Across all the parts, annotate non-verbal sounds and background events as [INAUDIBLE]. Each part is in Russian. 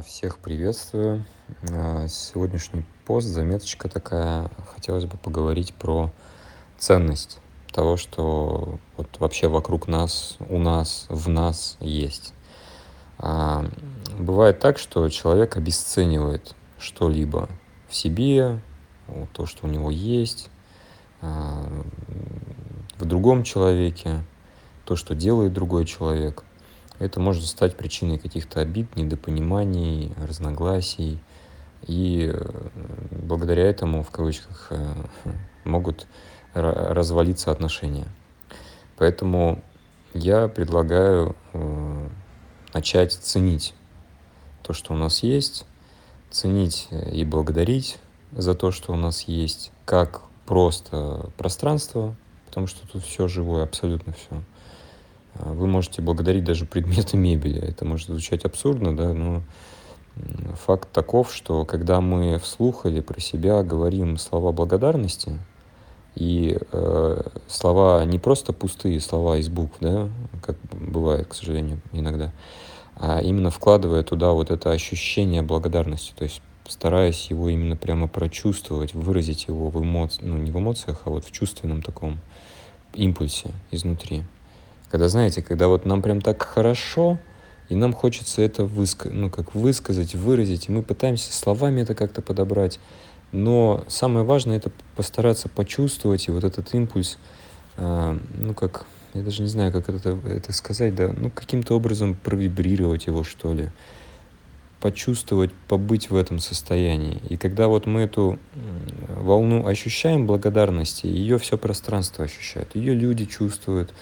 А, всех приветствую. А, сегодняшний пост, заметочка такая. Хотелось бы поговорить про ценность того, что вот вообще вокруг нас, у нас, в нас есть. А, бывает так, что человек обесценивает что-либо в себе, то, что у него есть, в другом человеке, то, что делает другой человек – это может стать причиной каких-то обид, недопониманий, разногласий. И э, благодаря этому, в кавычках, э, могут развалиться отношения. Поэтому я предлагаю э, начать ценить то, что у нас есть, ценить и благодарить за то, что у нас есть, как просто пространство, потому что тут все живое, абсолютно все. А, вы можете благодарить даже предметы мебели. Это может звучать абсурдно, да, но факт таков, что когда мы вслух или про себя говорим слова благодарности, и э, слова не просто пустые слова из букв, да, как бывает, к сожалению, иногда, а именно вкладывая туда вот это ощущение благодарности, то есть стараясь его именно прямо прочувствовать, выразить его в эмоциях, ну не в эмоциях, а вот в чувственном таком импульсе изнутри. Когда, знаете, когда вот нам прям так хорошо, и нам хочется это высказать, ну, как высказать, выразить, и мы пытаемся словами это как-то подобрать. Но самое важное это постараться почувствовать и вот этот импульс, э, ну как, я даже не знаю, как это, это сказать, да, ну каким-то образом провибрировать его, что ли, почувствовать, побыть в этом состоянии. И когда вот мы эту волну ощущаем благодарности, ее все пространство ощущает, ее люди чувствуют,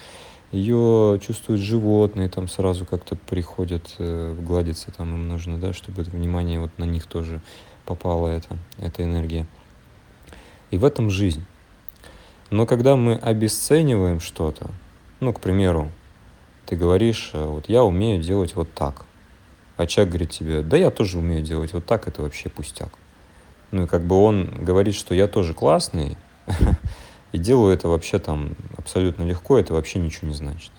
ее чувствуют животные, там сразу как-то приходят э, гладиться, там им нужно, да, чтобы это внимание вот на них тоже попала эта, эта энергия. И в этом жизнь. Но когда мы обесцениваем что-то, ну, к примеру, ты говоришь, э, вот я умею делать вот так, а человек говорит тебе, да я тоже умею делать вот так, это вообще пустяк. Ну и как бы он говорит, что я тоже классный, [LAUGHS] и делаю это вообще там абсолютно легко, это вообще ничего не значит.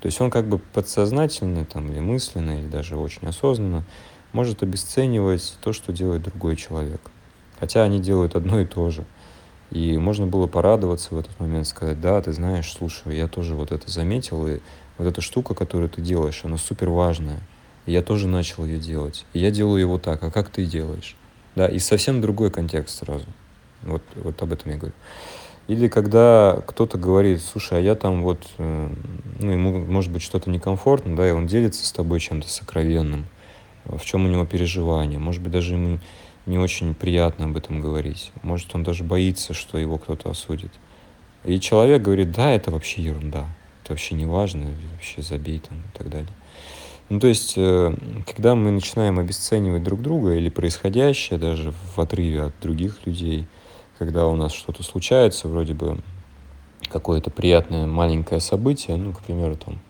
То есть он как бы подсознательно там, или мысленно, или даже очень осознанно может обесценивать то, что делает другой человек. Хотя они делают одно и то же. И можно было порадоваться в этот момент, сказать, да, ты знаешь, слушай, я тоже вот это заметил, и вот эта штука, которую ты делаешь, она супер важная. И я тоже начал ее делать. И я делаю его так, а как ты делаешь? Да, и совсем другой контекст сразу. Вот, вот об этом я говорю. Или когда кто-то говорит, слушай, а я там вот, э, ну, ему может быть что-то некомфортно, да, и он делится с тобой чем-то сокровенным, в чем у него переживания, может быть, даже ему не очень приятно об этом говорить, может, он даже боится, что его кто-то осудит. И человек говорит, да, это вообще ерунда, это вообще не важно, вообще забей там и так далее. Ну, то есть, э, когда мы начинаем обесценивать друг друга или происходящее даже в отрыве от других людей – когда у нас что-то случается, вроде бы какое-то приятное маленькое событие, ну, к примеру, там,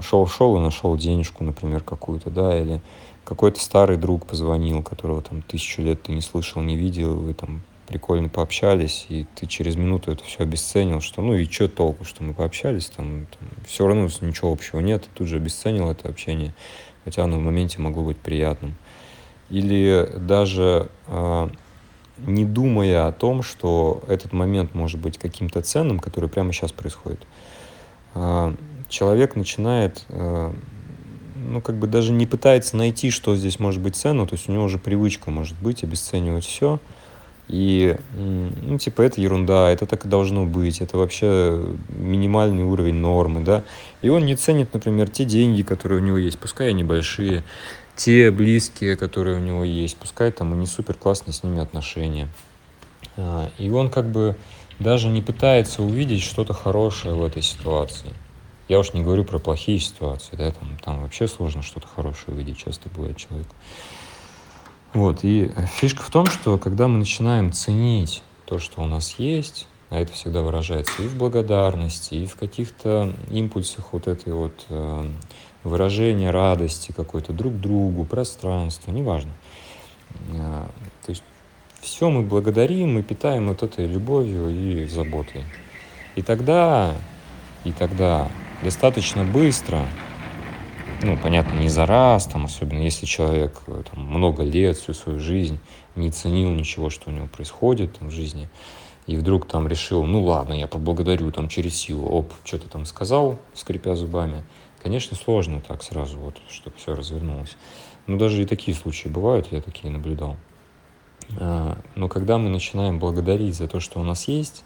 шел-шел и нашел денежку, например, какую-то, да, или какой-то старый друг позвонил, которого там тысячу лет ты не слышал, не видел, вы там прикольно пообщались, и ты через минуту это все обесценил, что ну и что толку, что мы пообщались, там, там все равно ничего общего нет, ты тут же обесценил это общение, хотя оно в моменте могло быть приятным. Или даже э, не думая о том, что этот момент может быть каким-то ценным, который прямо сейчас происходит, а, человек начинает, а, ну, как бы даже не пытается найти, что здесь может быть ценно, то есть у него уже привычка может быть обесценивать все, и, ну, типа, это ерунда, это так и должно быть, это вообще минимальный уровень нормы, да, и он не ценит, например, те деньги, которые у него есть, пускай они большие, те близкие, которые у него есть, пускай там и не супер классные с ними отношения. А, и он как бы даже не пытается увидеть что-то хорошее в этой ситуации. Я уж не говорю про плохие ситуации, да, там, там вообще сложно что-то хорошее увидеть, часто бывает человеку. Вот, и фишка в том, что когда мы начинаем ценить то, что у нас есть, а это всегда выражается и в благодарности, и в каких-то импульсах вот этой вот э, выражение радости какой-то друг другу, пространство, неважно. А, то есть все мы благодарим, мы питаем вот этой любовью и заботой. И тогда, и тогда достаточно быстро ну, понятно, не за раз, там, особенно если человек э, там, много лет, всю свою жизнь не ценил ничего, что у него происходит там, в жизни, и вдруг там решил, ну ладно, я поблагодарю там через силу, оп, что-то там сказал, скрипя зубами. Конечно, сложно так сразу, вот, чтобы все развернулось. Но даже и такие случаи бывают, я такие наблюдал. А, но когда мы начинаем благодарить за то, что у нас есть,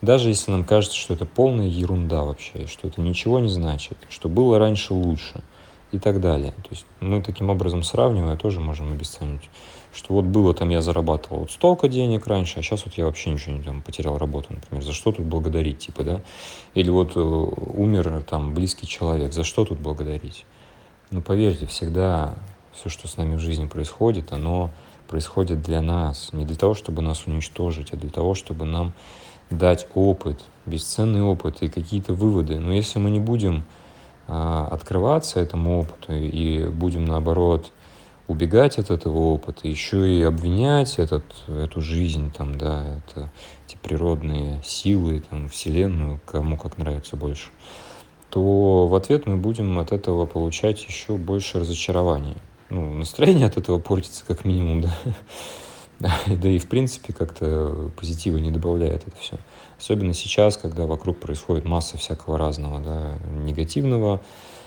даже если нам кажется, что это полная ерунда вообще, что это ничего не значит, что было раньше лучше и так далее. То есть мы таким образом сравнивая тоже можем обесценить, что вот было там я зарабатывал вот столько денег раньше, а сейчас вот я вообще ничего не там, потерял работу, например, за что тут благодарить, типа, да? Или вот э, умер там близкий человек, за что тут благодарить? Ну, поверьте, всегда все, что с нами в жизни происходит, оно происходит для нас, не для того, чтобы нас уничтожить, а для того, чтобы нам дать опыт, бесценный опыт и какие-то выводы. Но если мы не будем открываться этому опыту и будем наоборот убегать от этого опыта, еще и обвинять этот, эту жизнь, там, да, это, эти природные силы, там, Вселенную, кому как нравится больше, то в ответ мы будем от этого получать еще больше разочарования ну, настроение от этого портится как минимум, да. [LAUGHS] Да и в принципе как-то позитива не добавляет это все. Особенно сейчас, когда вокруг происходит масса всякого разного, да, негативного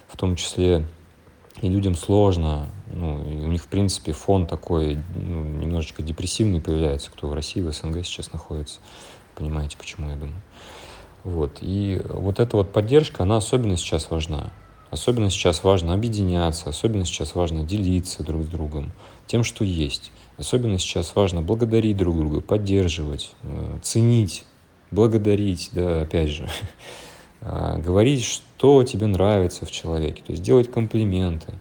в том числе. И людям сложно, ну, у них, в принципе, фон такой ну, немножечко депрессивный появляется, кто в России, в СНГ сейчас находится. Понимаете, почему я думаю. Вот. И вот эта вот поддержка, она особенно сейчас важна. Особенно сейчас важно объединяться, особенно сейчас важно делиться друг с другом тем, что есть. Особенно сейчас важно благодарить друг друга, поддерживать, э, ценить, благодарить, да, опять же, [LAUGHS] а, говорить, что тебе нравится в человеке, то есть делать комплименты.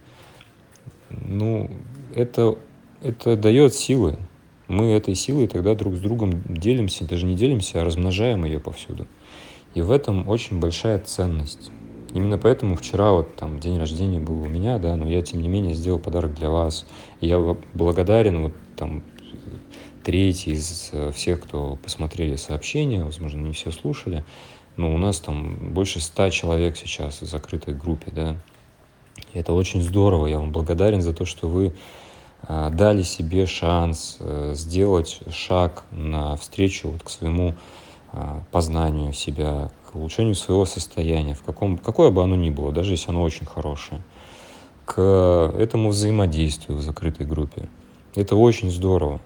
Ну, это, это дает силы. Мы этой силой тогда друг с другом делимся, даже не делимся, а размножаем ее повсюду. И в этом очень большая ценность. Именно поэтому вчера вот там день рождения был у меня, да, но я тем не менее сделал подарок для вас. И я благодарен вот там третий из э, всех, кто посмотрели сообщения, возможно, не все слушали, но у нас там больше ста человек сейчас в закрытой группе, да. И это очень здорово, я вам благодарен за то, что вы а, дали себе шанс а, сделать шаг навстречу вот к своему познанию себя, к улучшению своего состояния, в каком, какое бы оно ни было, даже если оно очень хорошее, к этому взаимодействию в закрытой группе. Это очень здорово.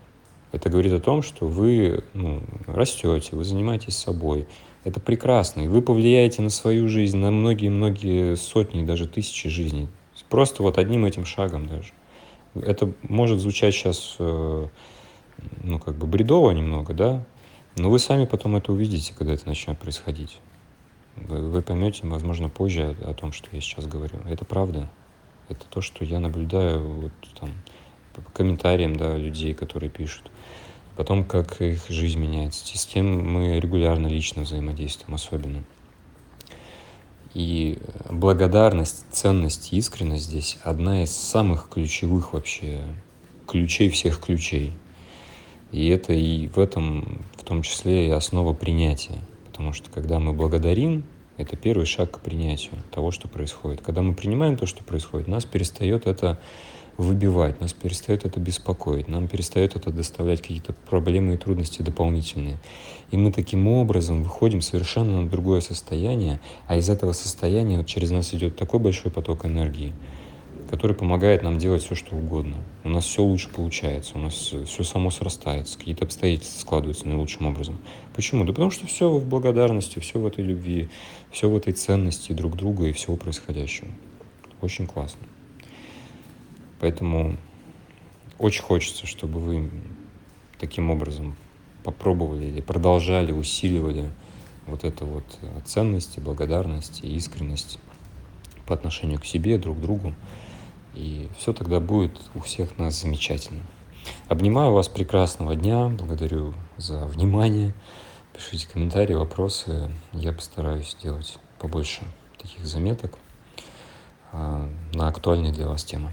Это говорит о том, что вы ну, растете, вы занимаетесь собой. Это прекрасно. И вы повлияете на свою жизнь, на многие-многие сотни, даже тысячи жизней. Просто вот одним этим шагом даже. Это может звучать сейчас, э, ну, как бы бредово немного, да? Но вы сами потом это увидите, когда это начнет происходить. Вы, вы поймете, возможно, позже о, о том, что я сейчас говорю. Это правда. Это то, что я наблюдаю вот там комментариям да, людей, которые пишут. Потом, как их жизнь меняется. И с кем мы регулярно лично взаимодействуем особенно. И благодарность, ценность искренность здесь одна из самых ключевых вообще ключей всех ключей. И это и в этом в том числе и основа принятия. Потому что когда мы благодарим, это первый шаг к принятию того, что происходит. Когда мы принимаем то, что происходит, нас перестает это выбивать, нас перестает это беспокоить, нам перестает это доставлять какие-то проблемы и трудности дополнительные. И мы таким образом выходим совершенно на другое состояние, а из этого состояния вот через нас идет такой большой поток энергии, который помогает нам делать все, что угодно. У нас все лучше получается, у нас все само срастается, какие-то обстоятельства складываются наилучшим образом. Почему? Да потому что все в благодарности, все в этой любви, все в этой ценности друг друга и всего происходящего. Очень классно. Поэтому очень хочется, чтобы вы таким образом попробовали или продолжали, усиливали вот эту вот ценность, благодарность и искренность по отношению к себе, друг к другу. И все тогда будет у всех нас замечательно. Обнимаю вас прекрасного дня. Благодарю за внимание. Пишите комментарии, вопросы. Я постараюсь сделать побольше таких заметок а, на актуальные для вас темы.